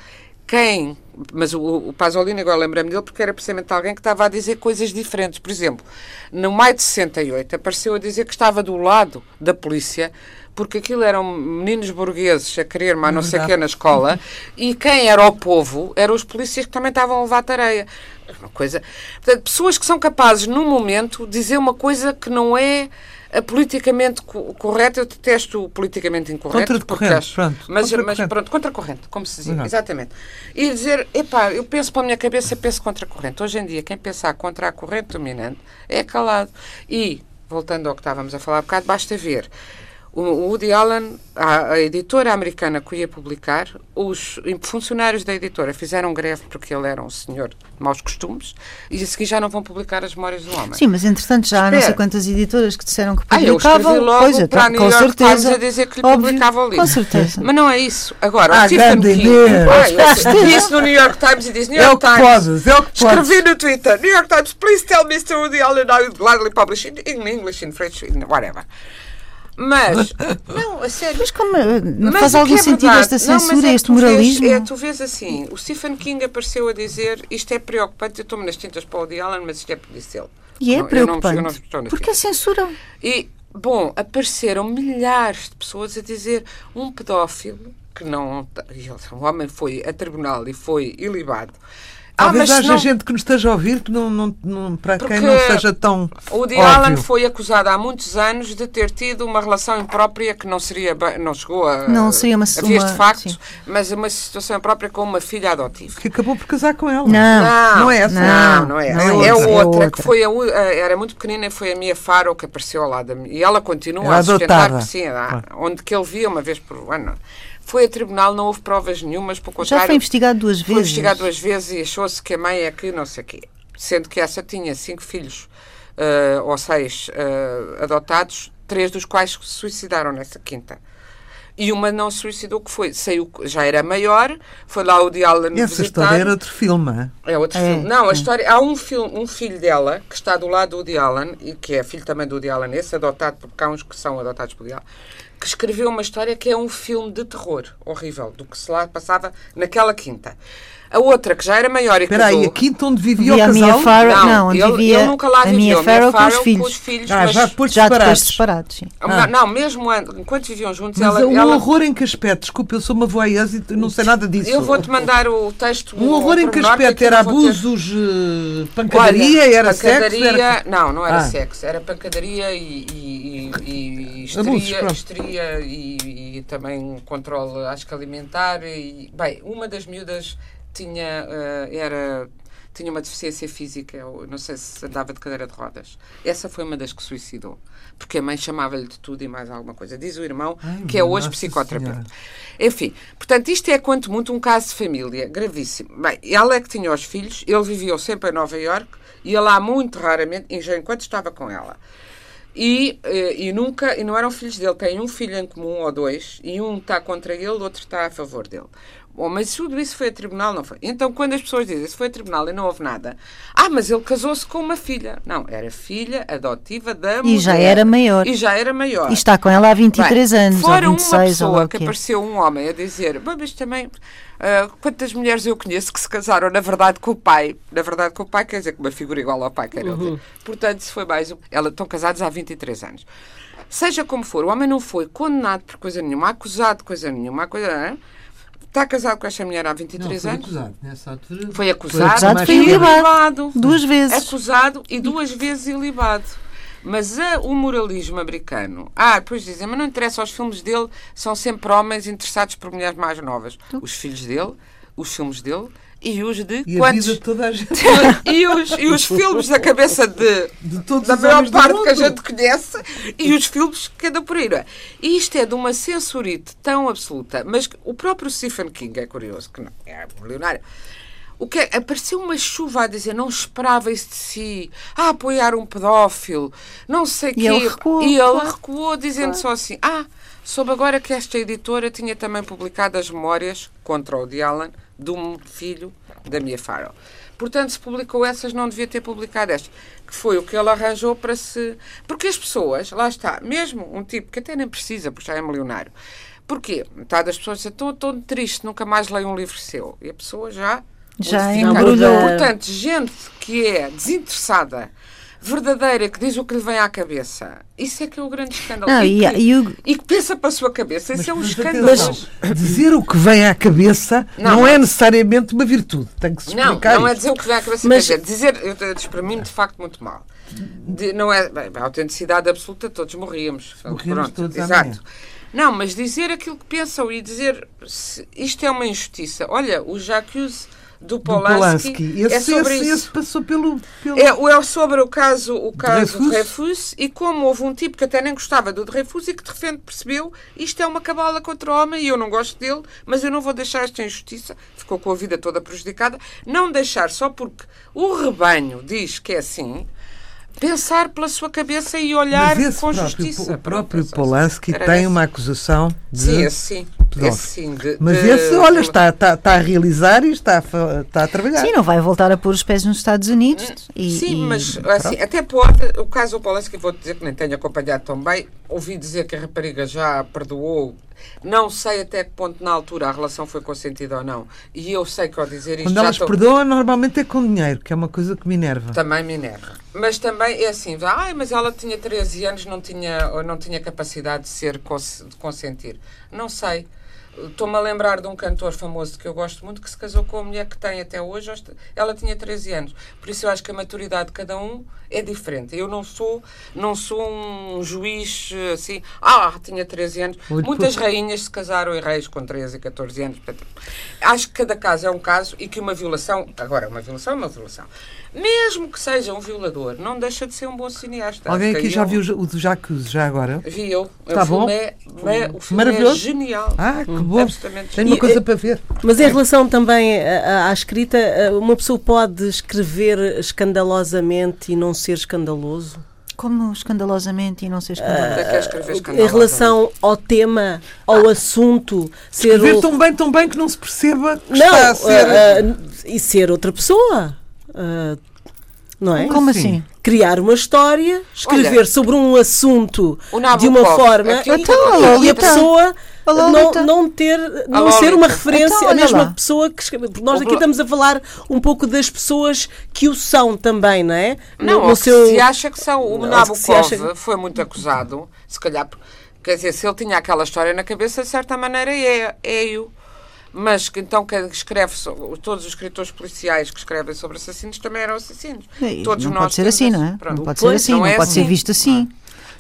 quem, mas o, o Pasolini, agora lembrei-me dele porque era precisamente alguém que estava a dizer coisas diferentes. Por exemplo, no maio de 68 apareceu a dizer que estava do lado da polícia porque aquilo eram meninos burgueses a querer mais não sei o que na escola e quem era o povo eram os polícias que também estavam a levar tareia. Uma coisa. Portanto, pessoas que são capazes, num momento, dizer uma coisa que não é a politicamente correto, eu detesto o politicamente incorreto. Contra corrente, acho, pronto. Mas, contra mas pronto, contra corrente, como se dizia, uhum. exatamente. E dizer, epá, eu penso para a minha cabeça, penso contra corrente. Hoje em dia, quem pensar contra a corrente dominante é calado. E, voltando ao que estávamos a falar há bocado, basta ver o Woody Allen, a, a, editora americana que ia publicar, os funcionários da editora fizeram greve porque ele era um senhor de maus costumes e a seguir já não vão publicar as memórias do homem. Sim, mas entretanto já há não sei quantas editoras que disseram que publicavam. Ah, eu logo pois, para a New com York certeza, Times a dizer que lhe óbvio, publicavam ali. Com certeza. Mas não é isso. Agora, ah, o Stephen King ah, disse no New York Times e diz New York é Times. Podes, é o que escrevi no Twitter, New York Times, please tell Mr. Woody Allen I would gladly publish in English, in French, in whatever. Mas, não, a sério. Mas como não mas faz algum é sentido esta censura, não, é este moralismo? Vês, é, tu vês assim, o Stephen King apareceu a dizer isto é preocupante, eu estou-me nas tintas para o Woody Allen, mas isto é policial. E é não, preocupante. Eu não, eu não Porque a censura. E, bom, apareceram milhares de pessoas a dizer um pedófilo que não. O homem foi a tribunal e foi ilibado Talvez ah, haja não... gente que nos esteja a ouvir que não, não, não para Porque quem não seja tão. O Woody Allen foi acusado há muitos anos de ter tido uma relação imprópria que não seria não chegou a, não seria uma, a vias de facto, sim. mas uma situação imprópria com uma filha adotiva. Que acabou por casar com ela. Não, não, não é essa. Não, não é. Não é, é, outra, é outra, que foi a, era muito pequenina e foi a Mia Faro que apareceu ao lado da E ela continua a sustentar que sim, onde que ele via uma vez por ano. Foi a tribunal, não houve provas nenhumas, por contrário. Já foi investigado duas vezes. Foi investigado duas vezes e achou-se que a mãe é que não sei o quê. Sendo que essa tinha cinco filhos, uh, ou seis uh, adotados, três dos quais se suicidaram nessa quinta e uma não se suicidou, que foi, saiu, já era maior, foi lá o de Allen Essa história era outro filme, é? É outro é, filme. Não, a história, há um, filme, um filho dela que está do lado do Woody Allen, e que é filho também do Woody Allen, esse adotado, porque há uns que são adotados por Woody Allen, que escreveu uma história que é um filme de terror horrível, do que se lá passava naquela quinta. A outra, que já era maior e Espera aí, a quinta onde vivia, vivia o casal? Farrow, não, não, onde ele, vivia ele nunca lá a. Mia Farrow, com, os filhos. com os filhos. Ah, já depois já separados. depois separados, sim. Ah. Não, mesmo enquanto viviam juntos, Mas ela... um ela... horror em que aspecto? Desculpe, eu sou uma voyeur e não sei nada disso. Eu vou-te mandar o texto... Um horror em que aspecto? Era abusos, ter... Eh, pancadaria, Olha, era pancadaria, sexo? Era... Não, não era ah. sexo. Era pancadaria e, e, e, e histeria, histeria e, e, também controle, acho que alimentar. E, bem, uma das miúdas tinha, uh, era tinha uma deficiência física, eu não sei se andava de cadeira de rodas. Essa foi uma das que suicidou, porque a mãe chamava-lhe de tudo e mais alguma coisa. Diz o irmão, Ai, que é hoje psicoterapeuta. Senhora. Enfim, portanto, isto é quanto muito um caso de família gravíssimo. Bem, ela é que tinha os filhos, ele vivia sempre em Nova York, ia lá muito raramente, enquanto estava com ela. E, eh, e nunca, e não eram filhos dele, tem um filho em comum ou dois, e um está contra ele, o outro está a favor dele. Bom, mas tudo isso foi a tribunal, não foi? Então, quando as pessoas dizem isso foi a tribunal e não houve nada, ah, mas ele casou-se com uma filha. Não, era filha adotiva da e mulher. E já era maior. E já era maior. E está com ela há 23 Bem, anos. Fora ou 26, uma pessoa que apareceu um homem a dizer, mas também. Uh, quantas mulheres eu conheço que se casaram, na verdade, com o pai? Na verdade, com o pai quer dizer com uma figura igual ao pai, quer uhum. dizer. Portanto, se foi mais um. Elas estão casadas há 23 anos. Seja como for, o homem não foi condenado por coisa nenhuma, acusado de coisa nenhuma, coisa. Não é? Está casado com esta mulher há 23 não, foi anos? Acusado, nessa altura. Foi acusado, foi acusado foi ilibado. Duas vezes. Acusado e duas vezes ilibado. Mas a, o moralismo americano. Ah, depois dizem, mas não interessa, os filmes dele são sempre homens interessados por mulheres mais novas. Os filhos dele, os filmes dele, e os de E a quantos? vida de toda a gente. e, os, e os filmes da cabeça de, De todos da os maior parte que a gente conhece e os filmes que andam por aí. é? E isto é de uma censurite tão absoluta, mas o próprio Stephen King é curioso, que não é milionário. O que é, apareceu uma chuva a dizer não esperava isso de si, a apoiar um pedófilo, não sei o E quê. ele recuou, E ele claro. recuou dizendo só assim: Ah, soube agora que esta editora tinha também publicado as memórias contra o Woody Allen de um filho da Mia Farrow. Portanto, se publicou essas, não devia ter publicado estas. Que foi o que ele arranjou para se. Porque as pessoas, lá está, mesmo um tipo que até nem precisa, porque já é milionário. Porquê? Metade das pessoas dizem: estou tão triste, nunca mais leio um livro seu. E a pessoa já. Já embrulhou. Portanto, gente que é desinteressada, verdadeira, que diz o que lhe vem à cabeça, isso é que é o grande escândalo. Não, e, e, que, e o, e que pensa para a sua cabeça, isso é um Mas escândalo. atenção, dizer o que vem à cabeça Não, não, é não. necessariamente uma virtude. Tem que se Não, explicar não é isto. dizer o que vem à cabeça, Mas- quer dizer, dizer, eu, eu exprimi-me de facto muito mal. De- não é, bem, a autenticidade absoluta, todos morríamos. Morríamos todos exato. amanhã. Não, mas dizer aquilo que pensam e dizer se isto é uma injustiça. Olha, o Jacques do Do Polanski, Polanski. Esse, é sobre esse, isso. esse passou pelo. pelo... É, o- é sobre o caso, o caso Dreyfus? Dreyfus e como houve um tipo que até nem gostava do Dreyfus e que de repente percebeu isto é uma cabala contra o homem e eu não gosto dele, mas eu não vou deixar esta injustiça, ficou com a vida toda prejudicada, não deixar só porque o rebanho diz que é assim, pensar pela sua cabeça e olhar Mas esse com próprio, justiça. o próprio é Polanski era tem esse. uma acusação de. Sim, esse sim. pedófilo. Esse sim. de- Mas de- esse, olha, de- está, está, está a realizar e está a, está a trabalhar. sim, não vai voltar a pôr os pés nos Estados Unidos. E, Sim, e- mas assim, até pode, o caso do Polanski, vou dizer que nem tenho acompanhado tão bem, ouvi dizer que a rapariga já perdoou, não sei até que ponto na altura a relação foi consentida ou não, e eu sei que ao dizer isto Quando elas perdoam, normalmente é com dinheiro, que é uma coisa que me enerva. também me enerva. Mas também é assim, ai, mas ela tinha 13 anos, não tinha, não tinha capacidade de ser de consentir. Não sei. Estou-me a lembrar de um cantor famoso que eu gosto muito que se casou com a mulher que tem até hoje. Ela tinha 13 anos. Por isso eu acho que a maturidade de cada um é diferente. Eu não sou, não sou um juiz assim, ah, tinha 13 anos. Muito Muitas pouco. rainhas se casaram e reis com 13 e 14 anos. Portanto, acho que cada caso é um caso e que uma violação, agora, uma violação é uma violação. Mesmo que seja um violador, não deixa de ser um bom cineasta. Alguém aqui já eu- viu o do Jacques já agora? Vi eu. Tá o bom? é, é- o filme é Maravilhoso. genial. Ah, que bom. Absolutamente Tenho uma E- coisa para ver. Mas em relação também à, à escrita, eh, uma pessoa pode escrever escandalosamente e não ser escandaloso? Como escandalosamente e não ser Onde escandaloso. é que é escrever Em relação ao tema, ao assunto, ser Ver o- tão bem, tão bem que não se perceba que não, está a ser. ah, ah, e ser outra pessoa, ah, não é? Como assim? assim? Criar uma história, escrever Olha, sobre um assunto de uma forma Então, e a pessoa não, não ter não ser uma referência Então, a mesma lá. pessoa que escreve porque nós aqui estamos a falar um pouco das pessoas que o são também não é Não, no, ou que se acha que são. O Nabokov acha foi muito acusado, se calhar, quer dizer, se ele tinha aquela história na cabeça, de certa maneira é, é-o. Mas que então que escreve, todos os escritores policiais que escrevem sobre assassinos também eram assassinos. E Todos não nós pode ser assim, não é? Pronto. Não pode Pois, ser assim, não não, é pode ser assim. visto assim.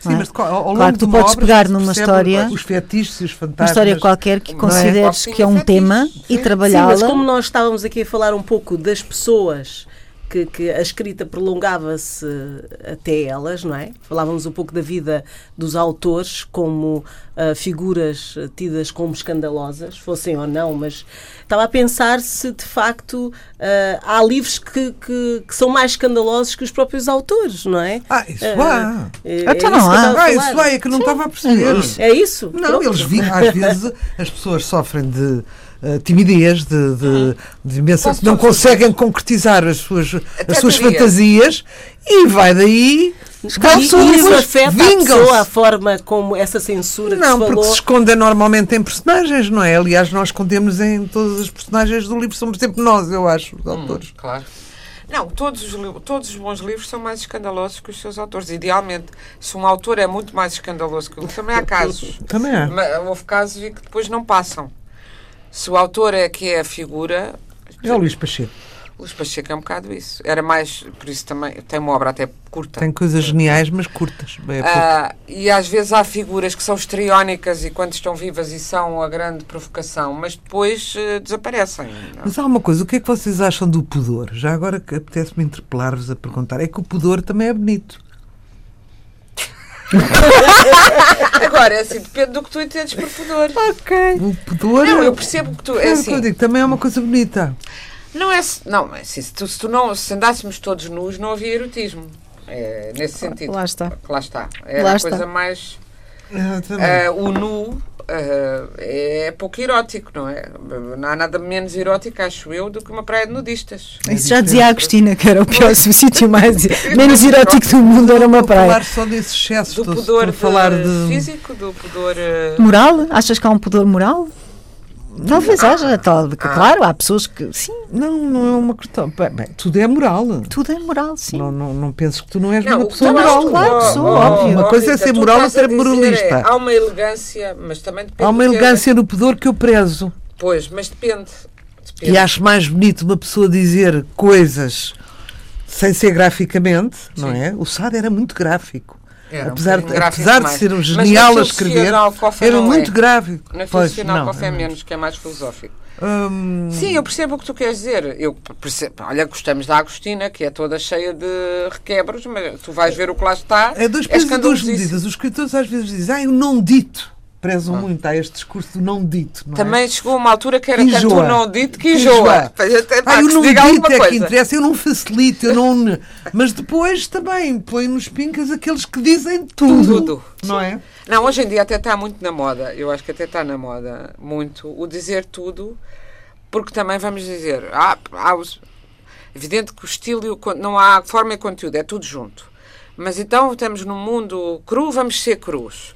Sim, não é? mas ao, longo Claro que tu de uma podes pegar numa história- Os fetiches os Uma fantasmas. história qualquer que Não é? consideres Pode que é um ser tema fetiche, e sim. Sim, trabalhá-la. mas como nós estávamos aqui a falar um pouco das pessoas que, que a escrita prolongava-se até elas, não é? Falávamos um pouco da vida dos autores como ah, figuras tidas como escandalosas, fossem ou não, mas estava a pensar se de facto ah, há livros que, que, que são mais escandalosos que os próprios autores, não é? Ah, isso Ah, há. é- é Então isso não que eu há. estava a Ah, isso há, é que não estava a perceber. É isso? Não, Pronto. eles vi, às vezes as pessoas sofrem de eh, timidez, de, de, de imensa, Quase não conseguem concretizar as suas, as suas fantasias e vai daí. Escalçam isso afeta a vingam-se. pessoa, a forma como essa censura que Não, se porque falou. se escondem normalmente em personagens, não é? Aliás, nós escondemos em todas as personagens do livro, somos sempre nós, eu acho, os autores. Claro. Não, todos os, todos os bons livros são mais escandalosos que os seus autores. Idealmente, se um autor é muito mais escandaloso que o outro, também há casos. Também há. Houve casos e que depois não passam. Se o autor é que é a figura. É o Luís Pacheco. Luís Pacheco é um bocado isso. Era mais, por isso também, tem uma obra até curta. Tem coisas geniais, mas curtas. É. Ah, e às vezes há figuras que são estriónicas e quando estão vivas e são a grande provocação, mas depois eh, desaparecem. não? Mas há uma coisa, o que é que vocês acham do pudor? Já agora que apetece-me interpelar-vos a perguntar. É que o pudor também é bonito. Agora, é assim, depende do que tu entendes por pudor. Ok. O pudor. Não, eu percebo que tu. É É o que assim, eu digo, também é uma coisa bonita. não é. se- Não, é assim, se, tu, se tu não. Se andássemos todos nus, não havia erotismo. É, nesse sentido. Lá está. Lá está. Era Lá a está. coisa mais. Ah, o nu ah, é pouco erótico, não é? Não há nada menos erótico, acho eu, do que uma praia de nudistas. Isso já dizia a Agostina, que era o pior o sítio mais menos erótico do mundo, era uma Vou falar praia. só desse excesso. Do pudor falar de. físico, do pudor. ah, Moral? Achas que há um pudor moral? Talvez haja, tal, claro, há pessoas que sim, Não, não é uma questão. Bem, bem, tudo é moral. tudo é moral, sim. Não, não, não penses que tu não és Não, uma pessoa moral. Claro que sou, óbvio. Uma coisa é ser moral, estás outra é moralista. Há uma elegância, mas também depende. Há uma é- elegância no pudor que eu prezo. Pois, mas depende. depende. E acho mais bonito uma pessoa dizer coisas sem ser graficamente, não Sim. é? O Sade era muito gráfico. Era um apesar, de, bocadinho gráfico apesar de ser um genial a escrever, era muito é. gráfico. Na Pois, filosofia não, é é menos, que é mais filosófico. Hum, Sim, eu percebo o que tu queres dizer. Eu percebo, olha, gostamos da Agostina, que é toda cheia de requebros, mas tu vais ver o que lá está. é dois é pesos e duas medidas. Os escritores às vezes dizem, ah, o não dito. Prezam muito a este discurso do não dito. Não é? Também chegou uma altura que era Que tanto o não dito que Que enjoa. até Ah, que eu não dito é que coisa. interessa, eu não facilito, eu não. Mas depois também põe nos pincas aqueles que dizem tudo. Tudo. Não é? Não, hoje em dia até está muito na moda. Eu acho que até está na moda muito o dizer tudo, porque também vamos dizer, há, há os- evidente que o estilo e não há forma e conteúdo, é tudo junto. Mas então estamos num mundo cru, vamos ser crus.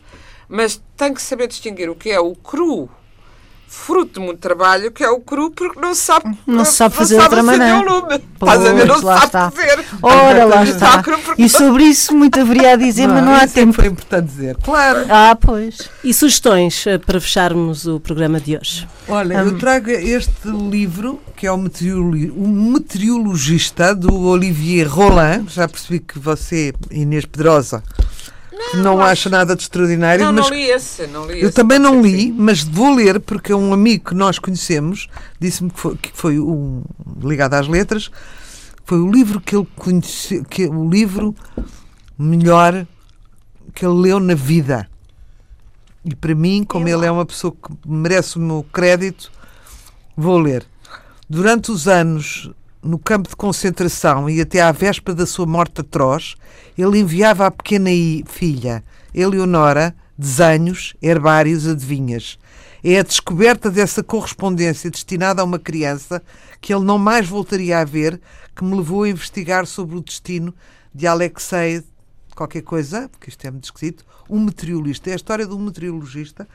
Mas tem que saber distinguir o que é o cru, fruto de muito trabalho, que é o cru porque não se sabe, Não se sabe fazer de outra acender maneira. Estás a ver? Não Pois, se lá sabe está. fazer. Ora, lá Está E sobre isso muito haveria a dizer, mas não há isso é tempo. foi importante dizer. Claro. Ah, pois. E sugestões eh, para fecharmos o programa de hoje? Olha, eu trago este livro, que é o, meteorolo- o Meteorologista, do Olivier Roland. Já percebi que você, Inês Pedrosa, não, acha nada de extraordinário, Não, mas não li esse. Não li eu esse, também não li, mas vou ler, porque um amigo que nós conhecemos disse-me que foi, que foi um, ligado às letras, foi o livro que ele conheceu, que, o livro melhor que ele leu na vida. E para mim, como ele é uma pessoa que merece o meu crédito, vou ler. Durante os anos no campo de concentração e até à véspera da sua morte atroz, ele enviava à pequena filha, Eleonora, desenhos, herbários, adivinhas. É a descoberta dessa correspondência destinada a uma criança que ele não mais voltaria a ver que me levou a investigar sobre o destino de Alexei qualquer coisa, porque isto é muito esquisito, um meteorologista. É a história de um meteorologista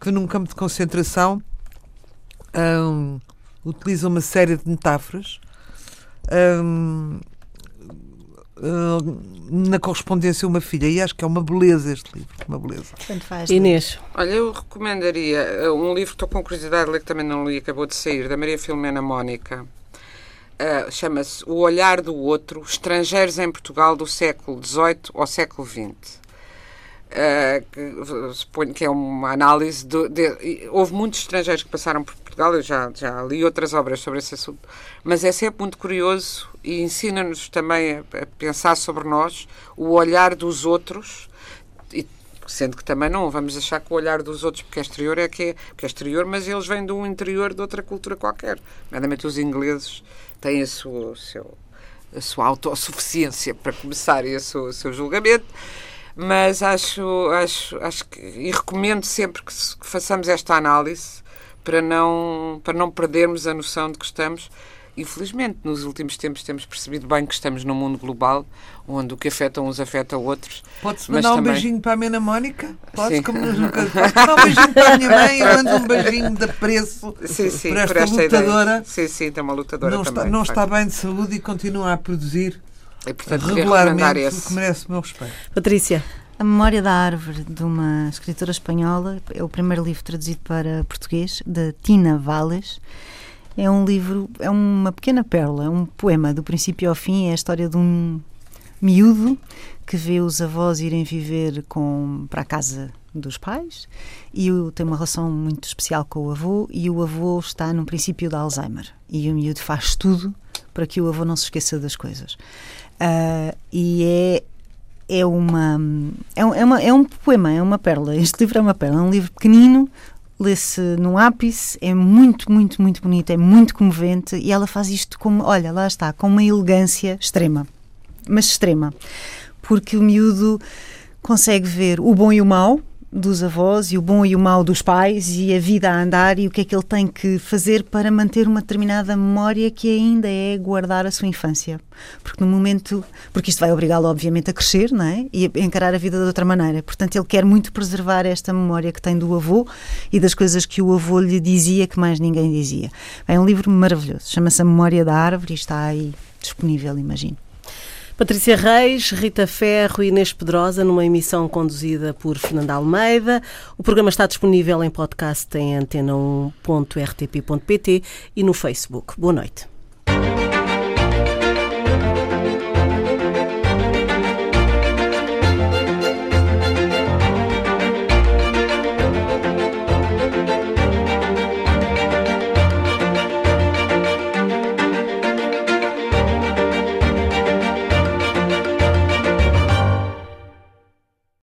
que num campo de concentração hum, utiliza uma série de metáforas hum, na correspondência a uma filha. E acho que é uma beleza este livro. Uma beleza. Faz. Inês, Olha, eu recomendaria eh, um livro que estou com curiosidade de ler, que também não li, acabou de sair, da Maria Filomena Mónica. Eh, Chama-se O Olhar do Outro, Estrangeiros em Portugal do século XVIII ao século XX. Eh, que, suponho que é uma análise do- de, houve muitos estrangeiros que passaram por Portugal, eu já, já li outras obras sobre esse assunto, mas é sempre muito curioso e ensina-nos também a, a pensar sobre nós, o olhar dos outros, e sendo que também não vamos achar que o olhar dos outros, porque é exterior, é que é, porque é exterior, mas eles vêm de um interior de outra cultura qualquer. Nomeadamente os ingleses têm a sua, seu, a sua autossuficiência para começar e o seu, seu julgamento. Mas acho, acho, acho que, e recomendo sempre que, que façamos esta análise para não, para não perdermos a noção de que estamos. Infelizmente, nos últimos tempos temos percebido bem que estamos num mundo global onde o que afeta uns afeta outros. Pode-se mandar um também- beijinho para a Mena Mónica? Pode, Sim. como nunca. Posso mandar um beijinho para a minha mãe? Eu mando um beijinho de apreço Sim, sim, por por esta, esta lutadora. ideia. Sim, sim, tem uma lutadora Não, está, também. não de está bem de saúde e continua a produzir E, portanto, regularmente, o que merece o meu respeito. Patrícia, A Memória da Árvore, de uma escritora espanhola, é o primeiro livro traduzido para português, de Tina Valles. É um livro, é uma pequena pérola, é um poema do princípio ao fim, é a história de um miúdo que vê os avós irem viver com, para a casa dos pais e tem uma relação muito especial com o avô e o avô está num princípio de Alzheimer e o miúdo faz tudo para que o avô não se esqueça das coisas. Uh, e é é uma, é, é, uma, é um poema, é uma pérola. Este livro é uma pérola, é um livro pequenino, lê-se num ápice, é muito, muito, muito bonito, é muito comovente e ela faz isto como, olha, lá está, com uma elegância extrema, mas extrema, porque o miúdo consegue ver o bom e o mau, dos avós e o bom e o mau dos pais e a vida a andar e o que é que ele tem que fazer para manter uma determinada memória que ainda é guardar a sua infância. Porque no momento, porque isto vai obrigá-lo obviamente a crescer, não é? E a encarar a vida de outra maneira. Portanto, ele quer muito preservar esta memória que tem do avô e das coisas que o avô lhe dizia que mais ninguém dizia. É um livro maravilhoso, chama-se A Memória da Árvore e está aí disponível, imagino. Patrícia Reis, Rita Ferro e Inês Pedrosa, numa emissão conduzida por Fernanda Almeida. O programa está disponível em podcast em antena1.rtp.pt e no Facebook. Boa noite.